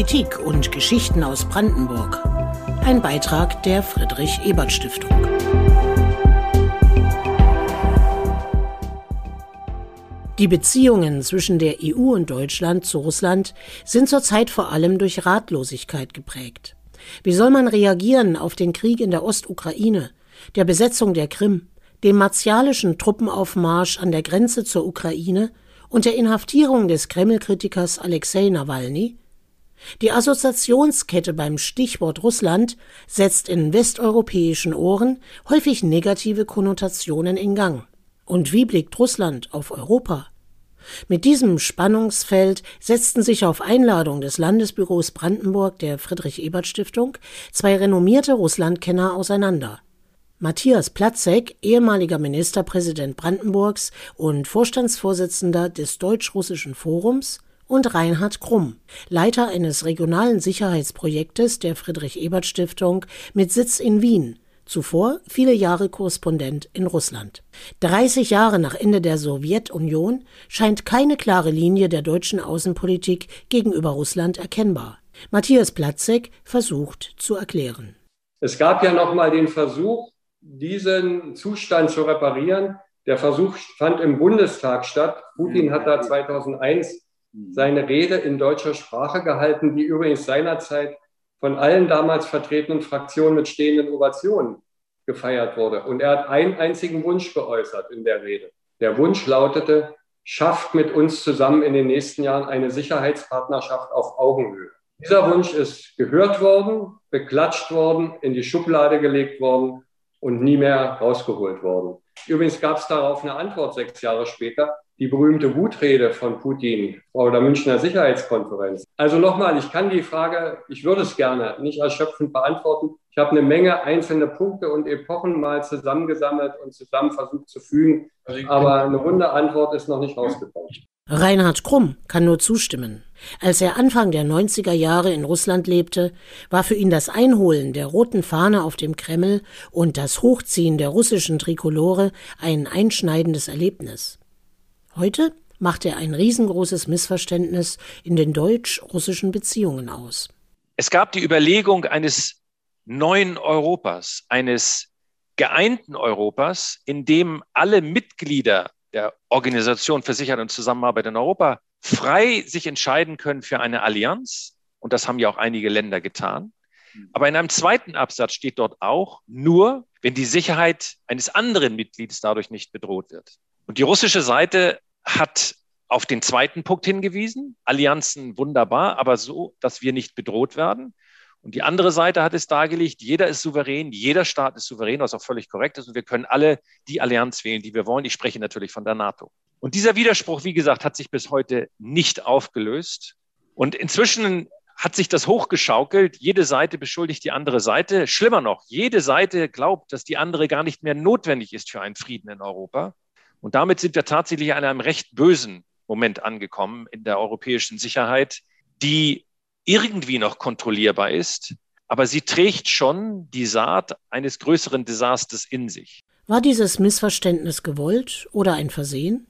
Politik und Geschichten aus Brandenburg. Ein Beitrag der Friedrich Ebert Stiftung. Die Beziehungen zwischen der EU und Deutschland zu Russland sind zurzeit vor allem durch Ratlosigkeit geprägt. Wie soll man reagieren auf den Krieg in der Ostukraine, der Besetzung der Krim, dem martialischen Truppenaufmarsch an der Grenze zur Ukraine und der Inhaftierung des Kreml-Kritikers Alexei Nawalny? Die Assoziationskette beim Stichwort Russland setzt in westeuropäischen Ohren häufig negative Konnotationen in Gang. Und wie blickt Russland auf Europa? Mit diesem Spannungsfeld setzten sich auf Einladung des Landesbüros Brandenburg der Friedrich Ebert Stiftung zwei renommierte Russlandkenner auseinander. Matthias Platzek, ehemaliger Ministerpräsident Brandenburgs und Vorstandsvorsitzender des Deutsch-Russischen Forums, und Reinhard Krumm, Leiter eines regionalen Sicherheitsprojektes der Friedrich Ebert Stiftung mit Sitz in Wien, zuvor viele Jahre Korrespondent in Russland. 30 Jahre nach Ende der Sowjetunion scheint keine klare Linie der deutschen Außenpolitik gegenüber Russland erkennbar. Matthias Platzek versucht zu erklären. Es gab ja noch mal den Versuch, diesen Zustand zu reparieren. Der Versuch fand im Bundestag statt. Putin hat da 2001 seine Rede in deutscher Sprache gehalten, die übrigens seinerzeit von allen damals vertretenen Fraktionen mit stehenden Ovationen gefeiert wurde. Und er hat einen einzigen Wunsch geäußert in der Rede. Der Wunsch lautete, schafft mit uns zusammen in den nächsten Jahren eine Sicherheitspartnerschaft auf Augenhöhe. Dieser Wunsch ist gehört worden, beklatscht worden, in die Schublade gelegt worden und nie mehr rausgeholt worden. Übrigens gab es darauf eine Antwort sechs Jahre später, die berühmte Wutrede von Putin vor der Münchner Sicherheitskonferenz. Also nochmal, ich kann die Frage, ich würde es gerne nicht erschöpfend beantworten. Ich habe eine Menge einzelne Punkte und Epochen mal zusammengesammelt und zusammen versucht zu fügen, aber eine runde Antwort ist noch nicht rausgekommen. Reinhard Krumm kann nur zustimmen. Als er Anfang der 90er Jahre in Russland lebte, war für ihn das Einholen der roten Fahne auf dem Kreml und das Hochziehen der russischen Trikolore ein einschneidendes Erlebnis. Heute macht er ein riesengroßes Missverständnis in den deutsch-russischen Beziehungen aus. Es gab die Überlegung eines neuen Europas, eines geeinten Europas, in dem alle Mitglieder der Organisation für Sicherheit und Zusammenarbeit in Europa frei sich entscheiden können für eine Allianz. Und das haben ja auch einige Länder getan. Aber in einem zweiten Absatz steht dort auch, nur wenn die Sicherheit eines anderen Mitglieds dadurch nicht bedroht wird. Und die russische Seite hat auf den zweiten Punkt hingewiesen. Allianzen wunderbar, aber so, dass wir nicht bedroht werden. Und die andere Seite hat es dargelegt, jeder ist souverän, jeder Staat ist souverän, was auch völlig korrekt ist. Und wir können alle die Allianz wählen, die wir wollen. Ich spreche natürlich von der NATO. Und dieser Widerspruch, wie gesagt, hat sich bis heute nicht aufgelöst. Und inzwischen hat sich das hochgeschaukelt. Jede Seite beschuldigt die andere Seite. Schlimmer noch, jede Seite glaubt, dass die andere gar nicht mehr notwendig ist für einen Frieden in Europa. Und damit sind wir tatsächlich an einem recht bösen Moment angekommen in der europäischen Sicherheit, die irgendwie noch kontrollierbar ist, aber sie trägt schon die Saat eines größeren Desasters in sich. War dieses Missverständnis gewollt oder ein Versehen?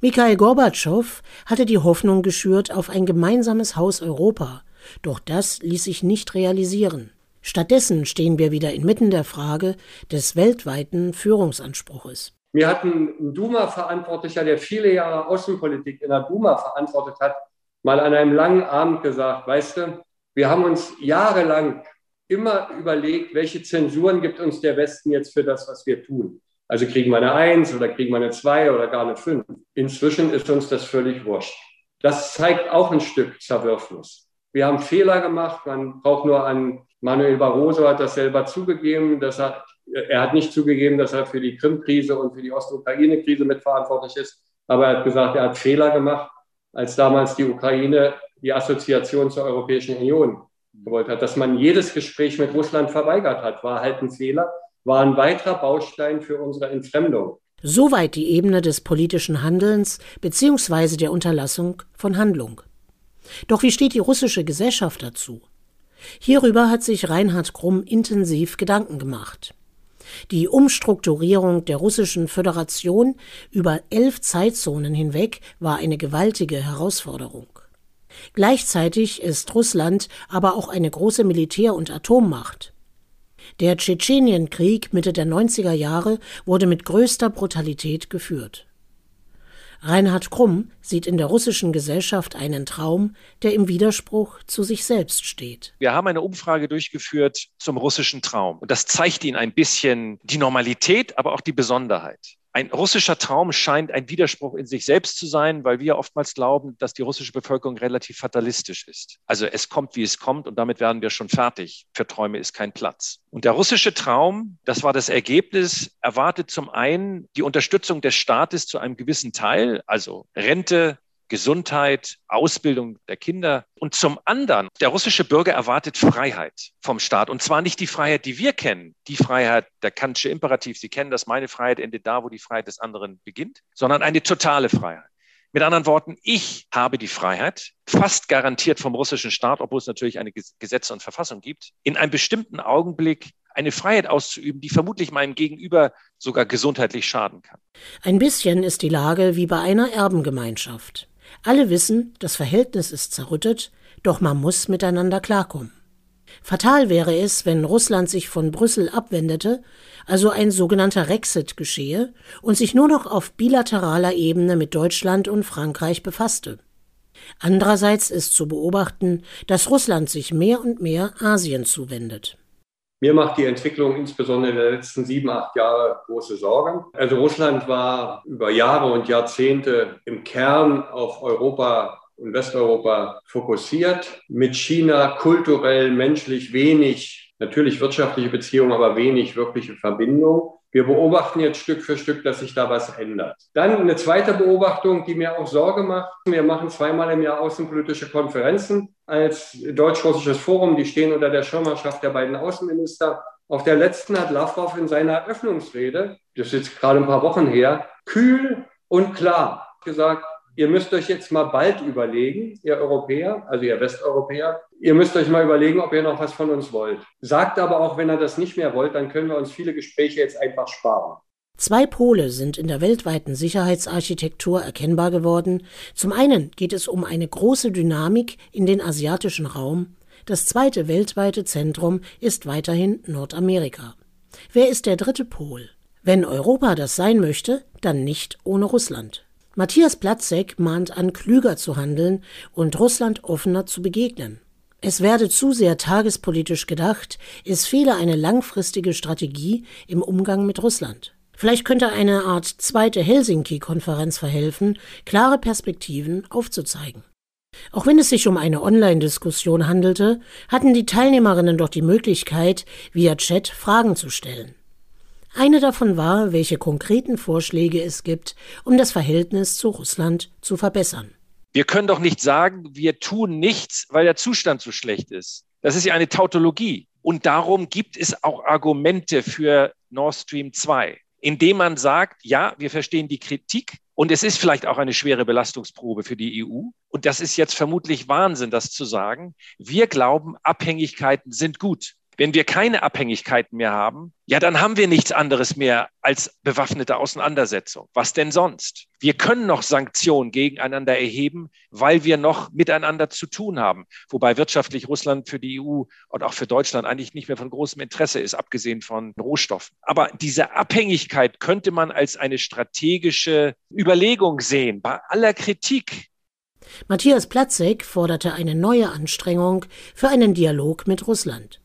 Mikhail Gorbatschow hatte die Hoffnung geschürt auf ein gemeinsames Haus Europa, doch das ließ sich nicht realisieren. Stattdessen stehen wir wieder inmitten der Frage des weltweiten Führungsanspruches. Mir hat ein Duma-Verantwortlicher, der viele Jahre Außenpolitik in der Duma verantwortet hat, mal an einem langen Abend gesagt, weißt du, wir haben uns jahrelang immer überlegt, welche Zensuren gibt uns der Westen jetzt für das, was wir tun. Also kriegen wir eine Eins oder kriegen wir eine Zwei oder gar eine Fünf. Inzwischen ist uns das völlig wurscht. Das zeigt auch ein Stück Zerwürfnis. Wir haben Fehler gemacht. Man braucht nur an Manuel Barroso hat das selber zugegeben. Das hat, er hat nicht zugegeben, dass er für die Krim-Krise und für die Ostukraine-Krise mitverantwortlich ist. Aber er hat gesagt, er hat Fehler gemacht als damals die Ukraine die Assoziation zur Europäischen Union gewollt hat. Dass man jedes Gespräch mit Russland verweigert hat, war halt ein Fehler, war ein weiterer Baustein für unsere Entfremdung. Soweit die Ebene des politischen Handelns bzw. der Unterlassung von Handlung. Doch wie steht die russische Gesellschaft dazu? Hierüber hat sich Reinhard Krumm intensiv Gedanken gemacht. Die Umstrukturierung der russischen Föderation über elf Zeitzonen hinweg war eine gewaltige Herausforderung. Gleichzeitig ist Russland aber auch eine große Militär- und Atommacht. Der Tschetschenienkrieg Mitte der 90er Jahre wurde mit größter Brutalität geführt. Reinhard Krumm sieht in der russischen Gesellschaft einen Traum, der im Widerspruch zu sich selbst steht. Wir haben eine Umfrage durchgeführt zum russischen Traum. Und das zeigt Ihnen ein bisschen die Normalität, aber auch die Besonderheit. Ein russischer Traum scheint ein Widerspruch in sich selbst zu sein, weil wir oftmals glauben, dass die russische Bevölkerung relativ fatalistisch ist. Also es kommt, wie es kommt und damit werden wir schon fertig. Für Träume ist kein Platz. Und der russische Traum, das war das Ergebnis, erwartet zum einen die Unterstützung des Staates zu einem gewissen Teil, also Rente, Gesundheit, Ausbildung der Kinder. Und zum anderen, der russische Bürger erwartet Freiheit vom Staat. Und zwar nicht die Freiheit, die wir kennen, die Freiheit, der kantische Imperativ, Sie kennen das, meine Freiheit endet da, wo die Freiheit des anderen beginnt, sondern eine totale Freiheit. Mit anderen Worten, ich habe die Freiheit, fast garantiert vom russischen Staat, obwohl es natürlich eine Gesetze und Verfassung gibt, in einem bestimmten Augenblick eine Freiheit auszuüben, die vermutlich meinem Gegenüber sogar gesundheitlich schaden kann. Ein bisschen ist die Lage wie bei einer Erbengemeinschaft. Alle wissen, das Verhältnis ist zerrüttet, doch man muss miteinander klarkommen. Fatal wäre es, wenn Russland sich von Brüssel abwendete, also ein sogenannter Rexit geschehe und sich nur noch auf bilateraler Ebene mit Deutschland und Frankreich befasste. Andererseits ist zu beobachten, dass Russland sich mehr und mehr Asien zuwendet. Mir macht die Entwicklung insbesondere der letzten sieben, acht Jahre große Sorgen. Also Russland war über Jahre und Jahrzehnte im Kern auf Europa und Westeuropa fokussiert, mit China kulturell, menschlich wenig, natürlich wirtschaftliche Beziehungen, aber wenig wirkliche Verbindung. Wir beobachten jetzt Stück für Stück, dass sich da was ändert. Dann eine zweite Beobachtung, die mir auch Sorge macht. Wir machen zweimal im Jahr außenpolitische Konferenzen als deutsch-russisches Forum. Die stehen unter der Schirmherrschaft der beiden Außenminister. Auf der letzten hat Lavrov in seiner Eröffnungsrede, das ist jetzt gerade ein paar Wochen her, kühl und klar gesagt, ihr müsst euch jetzt mal bald überlegen, ihr Europäer, also ihr Westeuropäer, ihr müsst euch mal überlegen, ob ihr noch was von uns wollt. Sagt aber auch, wenn ihr das nicht mehr wollt, dann können wir uns viele Gespräche jetzt einfach sparen. Zwei Pole sind in der weltweiten Sicherheitsarchitektur erkennbar geworden. Zum einen geht es um eine große Dynamik in den asiatischen Raum. Das zweite weltweite Zentrum ist weiterhin Nordamerika. Wer ist der dritte Pol? Wenn Europa das sein möchte, dann nicht ohne Russland. Matthias Platzek mahnt an, klüger zu handeln und Russland offener zu begegnen. Es werde zu sehr tagespolitisch gedacht, es fehle eine langfristige Strategie im Umgang mit Russland. Vielleicht könnte eine Art zweite Helsinki-Konferenz verhelfen, klare Perspektiven aufzuzeigen. Auch wenn es sich um eine Online-Diskussion handelte, hatten die Teilnehmerinnen doch die Möglichkeit, via Chat Fragen zu stellen. Eine davon war, welche konkreten Vorschläge es gibt, um das Verhältnis zu Russland zu verbessern. Wir können doch nicht sagen, wir tun nichts, weil der Zustand so schlecht ist. Das ist ja eine Tautologie. Und darum gibt es auch Argumente für Nord Stream 2, indem man sagt, ja, wir verstehen die Kritik und es ist vielleicht auch eine schwere Belastungsprobe für die EU. Und das ist jetzt vermutlich Wahnsinn, das zu sagen. Wir glauben, Abhängigkeiten sind gut. Wenn wir keine Abhängigkeiten mehr haben, ja, dann haben wir nichts anderes mehr als bewaffnete Auseinandersetzung. Was denn sonst? Wir können noch Sanktionen gegeneinander erheben, weil wir noch miteinander zu tun haben. Wobei wirtschaftlich Russland für die EU und auch für Deutschland eigentlich nicht mehr von großem Interesse ist, abgesehen von Rohstoffen. Aber diese Abhängigkeit könnte man als eine strategische Überlegung sehen, bei aller Kritik. Matthias Platzek forderte eine neue Anstrengung für einen Dialog mit Russland.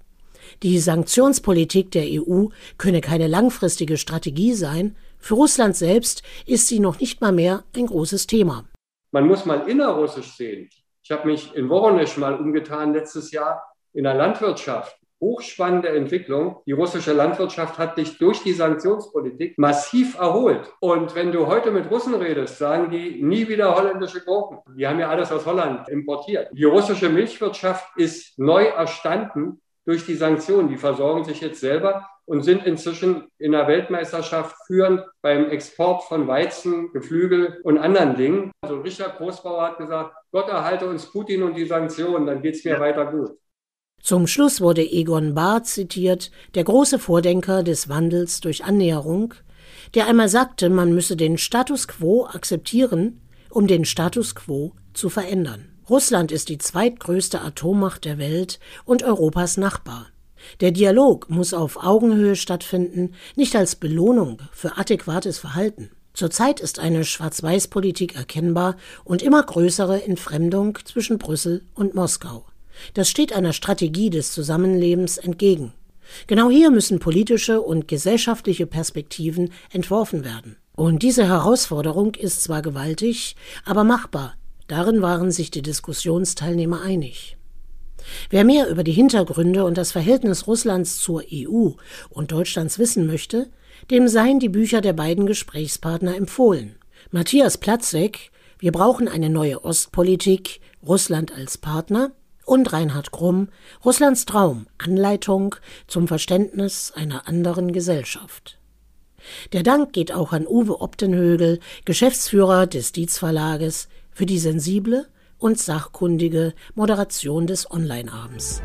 Die Sanktionspolitik der EU könne keine langfristige Strategie sein. Für Russland selbst ist sie noch nicht mal mehr ein großes Thema. Man muss mal innerrussisch sehen. Ich habe mich in Voronezh mal umgetan letztes Jahr in der Landwirtschaft. Hochspannende Entwicklung. Die russische Landwirtschaft hat sich durch die Sanktionspolitik massiv erholt. Und wenn du heute mit Russen redest, sagen die nie wieder holländische Gurken. Die haben ja alles aus Holland importiert. Die russische Milchwirtschaft ist neu erstanden durch die Sanktionen. Die versorgen sich jetzt selber und sind inzwischen in der Weltmeisterschaft führend beim Export von Weizen, Geflügel und anderen Dingen. Also Richard Großbauer hat gesagt, Gott erhalte uns Putin und die Sanktionen, dann geht es mir ja. weiter gut. Zum Schluss wurde Egon Bahr zitiert, der große Vordenker des Wandels durch Annäherung, der einmal sagte, man müsse den Status quo akzeptieren, um den Status quo zu verändern. Russland ist die zweitgrößte Atommacht der Welt und Europas Nachbar. Der Dialog muss auf Augenhöhe stattfinden, nicht als Belohnung für adäquates Verhalten. Zurzeit ist eine Schwarz-Weiß-Politik erkennbar und immer größere Entfremdung zwischen Brüssel und Moskau. Das steht einer Strategie des Zusammenlebens entgegen. Genau hier müssen politische und gesellschaftliche Perspektiven entworfen werden. Und diese Herausforderung ist zwar gewaltig, aber machbar. Darin waren sich die Diskussionsteilnehmer einig. Wer mehr über die Hintergründe und das Verhältnis Russlands zur EU und Deutschlands wissen möchte, dem seien die Bücher der beiden Gesprächspartner empfohlen. Matthias Platzek, Wir brauchen eine neue Ostpolitik, Russland als Partner und Reinhard Krumm, Russlands Traum, Anleitung zum Verständnis einer anderen Gesellschaft. Der Dank geht auch an Uwe Optenhögel, Geschäftsführer des Dietz Verlages, für die sensible und sachkundige Moderation des Online-Abends.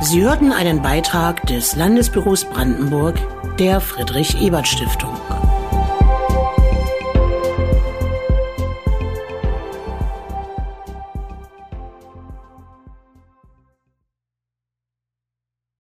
Sie hörten einen Beitrag des Landesbüros Brandenburg der Friedrich Ebert Stiftung.